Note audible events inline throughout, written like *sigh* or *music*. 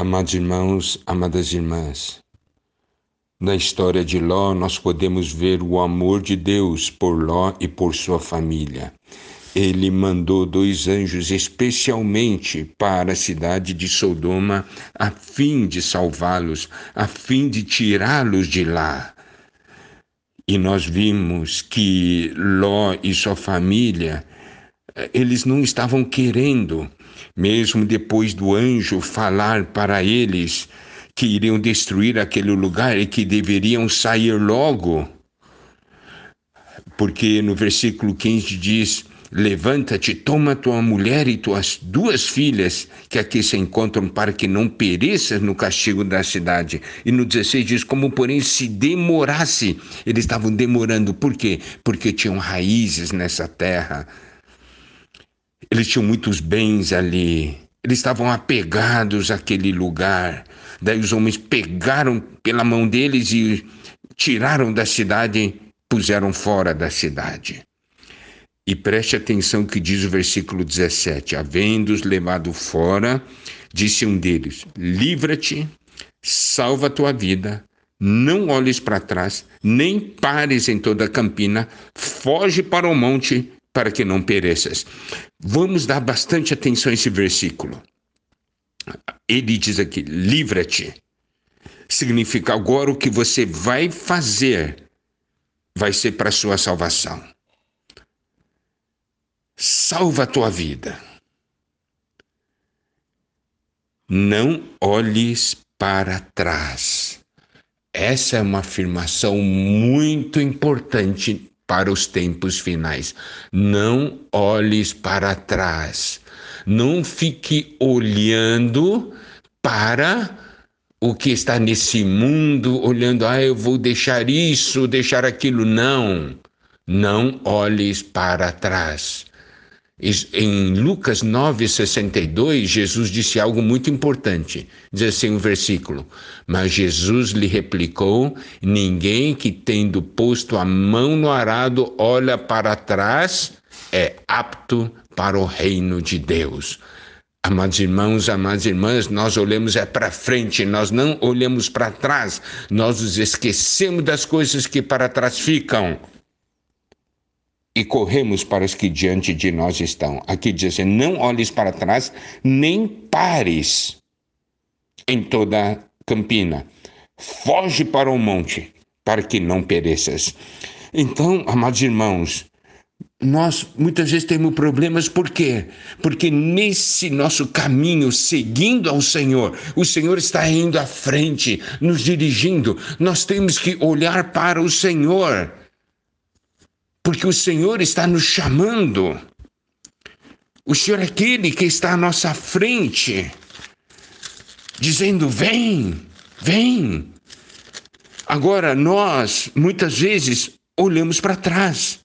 Amados irmãos, amadas irmãs, na história de Ló, nós podemos ver o amor de Deus por Ló e por sua família. Ele mandou dois anjos especialmente para a cidade de Sodoma, a fim de salvá-los, a fim de tirá-los de lá. E nós vimos que Ló e sua família, eles não estavam querendo mesmo depois do anjo falar para eles que iriam destruir aquele lugar e que deveriam sair logo. Porque no versículo 15 diz: Levanta-te, toma tua mulher e tuas duas filhas que aqui se encontram para que não pereças no castigo da cidade. E no 16 diz: Como porém se demorasse, eles estavam demorando. Por quê? Porque tinham raízes nessa terra eles tinham muitos bens ali, eles estavam apegados àquele lugar. Daí os homens pegaram pela mão deles e tiraram da cidade, puseram fora da cidade. E preste atenção que diz o versículo 17: Havendo-os levado fora, disse um deles: Livra-te, salva a tua vida, não olhes para trás, nem pares em toda a campina, foge para o monte para que não pereças. Vamos dar bastante atenção a esse versículo. Ele diz aqui: livra-te. Significa agora o que você vai fazer vai ser para sua salvação. Salva a tua vida. Não olhes para trás. Essa é uma afirmação muito importante para os tempos finais. Não olhes para trás. Não fique olhando para o que está nesse mundo, olhando, ah, eu vou deixar isso, deixar aquilo. Não. Não olhes para trás. Em Lucas 9,62, Jesus disse algo muito importante. Diz assim o um versículo: Mas Jesus lhe replicou: Ninguém que tendo posto a mão no arado olha para trás é apto para o reino de Deus. Amados irmãos, amadas irmãs, nós olhamos é para frente, nós não olhamos para trás, nós nos esquecemos das coisas que para trás ficam e corremos para os que diante de nós estão. Aqui diz assim: não olhes para trás, nem pares em toda a campina. Foge para o monte, para que não pereças. Então, amados irmãos, nós muitas vezes temos problemas, por quê? Porque nesse nosso caminho, seguindo ao Senhor, o Senhor está indo à frente, nos dirigindo. Nós temos que olhar para o Senhor porque o Senhor está nos chamando. O Senhor é aquele que está à nossa frente, dizendo: vem, vem. Agora, nós, muitas vezes, olhamos para trás.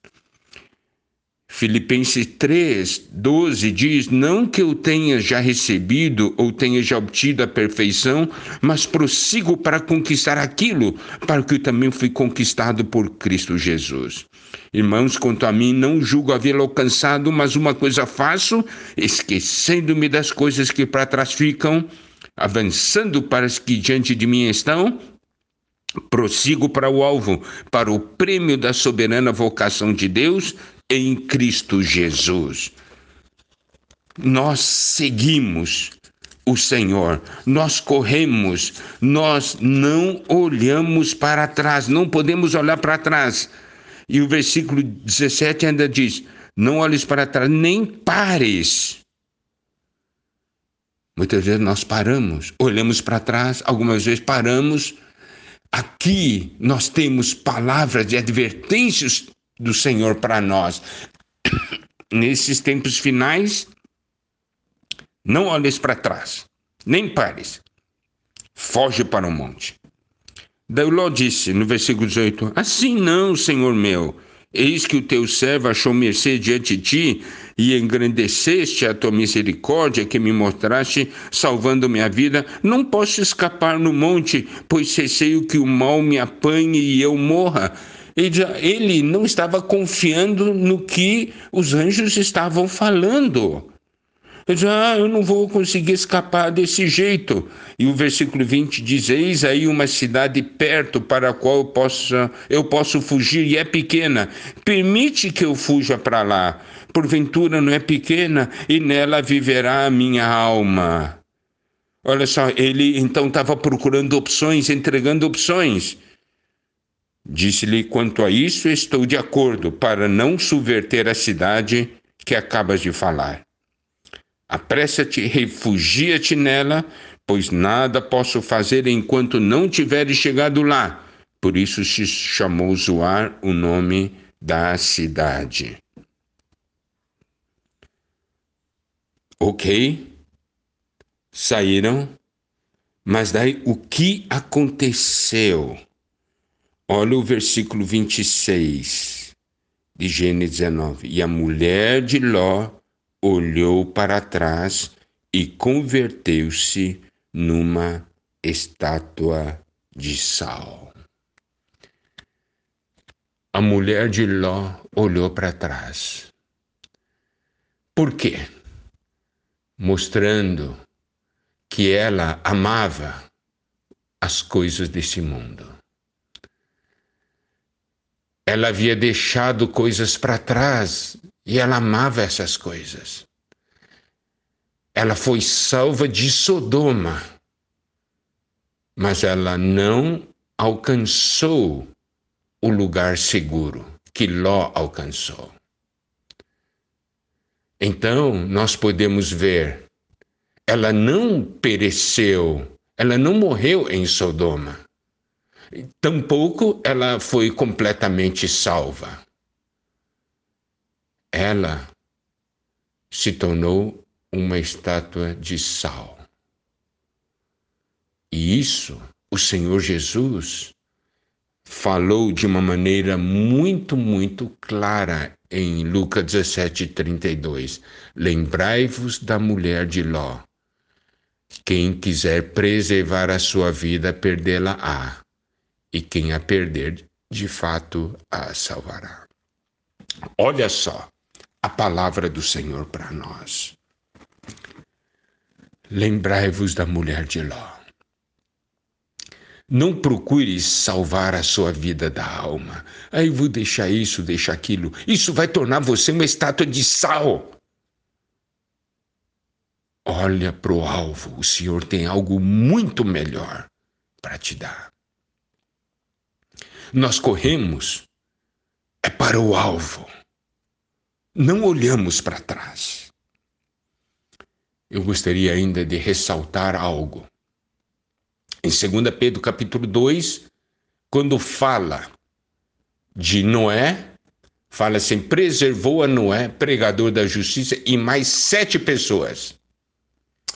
Filipenses 3, 12 diz: Não que eu tenha já recebido ou tenha já obtido a perfeição, mas prossigo para conquistar aquilo para que eu também fui conquistado por Cristo Jesus. Irmãos, quanto a mim, não julgo havê-lo alcançado, mas uma coisa faço, esquecendo-me das coisas que para trás ficam, avançando para as que diante de mim estão, prossigo para o alvo, para o prêmio da soberana vocação de Deus em Cristo Jesus. Nós seguimos o Senhor, nós corremos, nós não olhamos para trás, não podemos olhar para trás. E o versículo 17 ainda diz: Não olhes para trás, nem pares. Muitas vezes nós paramos, olhamos para trás, algumas vezes paramos. Aqui nós temos palavras de advertências do Senhor para nós. *coughs* Nesses tempos finais, não olhes para trás, nem pares. Foge para o monte. Daí Ló disse, no versículo 18: Assim não, Senhor meu. Eis que o teu servo achou mercê diante de ti e engrandeceste a tua misericórdia que me mostraste, salvando minha vida. Não posso escapar no monte, pois receio que o mal me apanhe e eu morra. Ele não estava confiando no que os anjos estavam falando. Já, ah, eu não vou conseguir escapar desse jeito. E o versículo 20 diz: Eis aí uma cidade perto para a qual eu posso, eu posso fugir, e é pequena. Permite que eu fuja para lá. Porventura não é pequena, e nela viverá a minha alma. Olha só, ele então estava procurando opções, entregando opções. Disse-lhe: Quanto a isso, estou de acordo, para não subverter a cidade que acabas de falar. Apressa-te, refugia-te nela, pois nada posso fazer enquanto não tiveres chegado lá. Por isso se chamou Zoar o nome da cidade. Ok, saíram, mas daí o que aconteceu? Olha o versículo 26 de Gênesis 19. E a mulher de Ló olhou para trás e converteu-se numa estátua de sal. A mulher de Ló olhou para trás. Por quê? Mostrando que ela amava as coisas desse mundo. Ela havia deixado coisas para trás e ela amava essas coisas. Ela foi salva de Sodoma, mas ela não alcançou o lugar seguro que Ló alcançou. Então, nós podemos ver, ela não pereceu, ela não morreu em Sodoma. Tampouco ela foi completamente salva ela se tornou uma estátua de sal. E isso o Senhor Jesus falou de uma maneira muito, muito clara em Lucas 17, 32. Lembrai-vos da mulher de Ló. Quem quiser preservar a sua vida, perdê-la-á. E quem a perder, de fato, a salvará. Olha só, a palavra do Senhor para nós. Lembrai-vos da mulher de Ló. Não procure salvar a sua vida da alma. Aí vou deixar isso, deixar aquilo. Isso vai tornar você uma estátua de sal. Olha para o alvo. O Senhor tem algo muito melhor para te dar. Nós corremos é para o alvo não olhamos para trás. Eu gostaria ainda de ressaltar algo. Em 2 Pedro capítulo 2, quando fala de Noé, fala assim: preservou a Noé, pregador da justiça, e mais sete pessoas.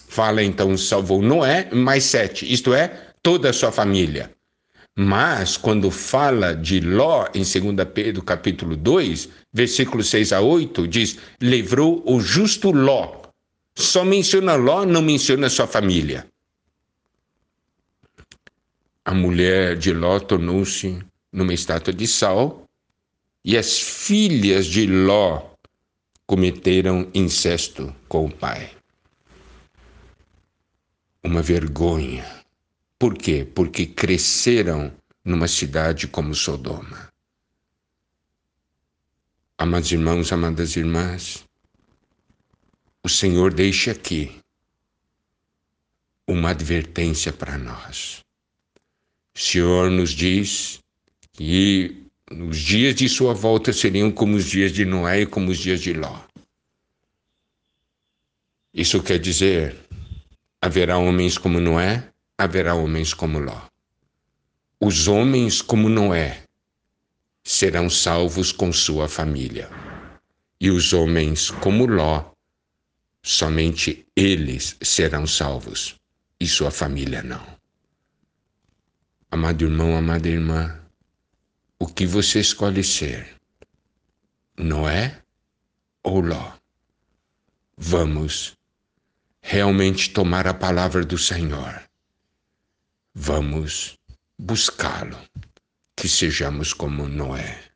Fala então, salvou Noé, mais sete, isto é, toda a sua família. Mas quando fala de Ló em 2 Pedro capítulo 2, versículo 6 a 8, diz: livrou o justo Ló. Só menciona Ló, não menciona sua família. A mulher de Ló tornou-se numa estátua de sal, e as filhas de Ló cometeram incesto com o pai. Uma vergonha por quê? Porque cresceram numa cidade como Sodoma. Amados irmãos, amadas irmãs, o Senhor deixa aqui uma advertência para nós. O Senhor nos diz que os dias de sua volta seriam como os dias de Noé e como os dias de Ló. Isso quer dizer, haverá homens como Noé, haverá homens como Ló. Os homens como Noé serão salvos com sua família. E os homens como Ló, somente eles serão salvos e sua família não. Amado irmão, amada irmã, o que você escolhe ser? Noé ou Ló? Vamos realmente tomar a palavra do Senhor vamos buscá-lo, que sejamos como Noé.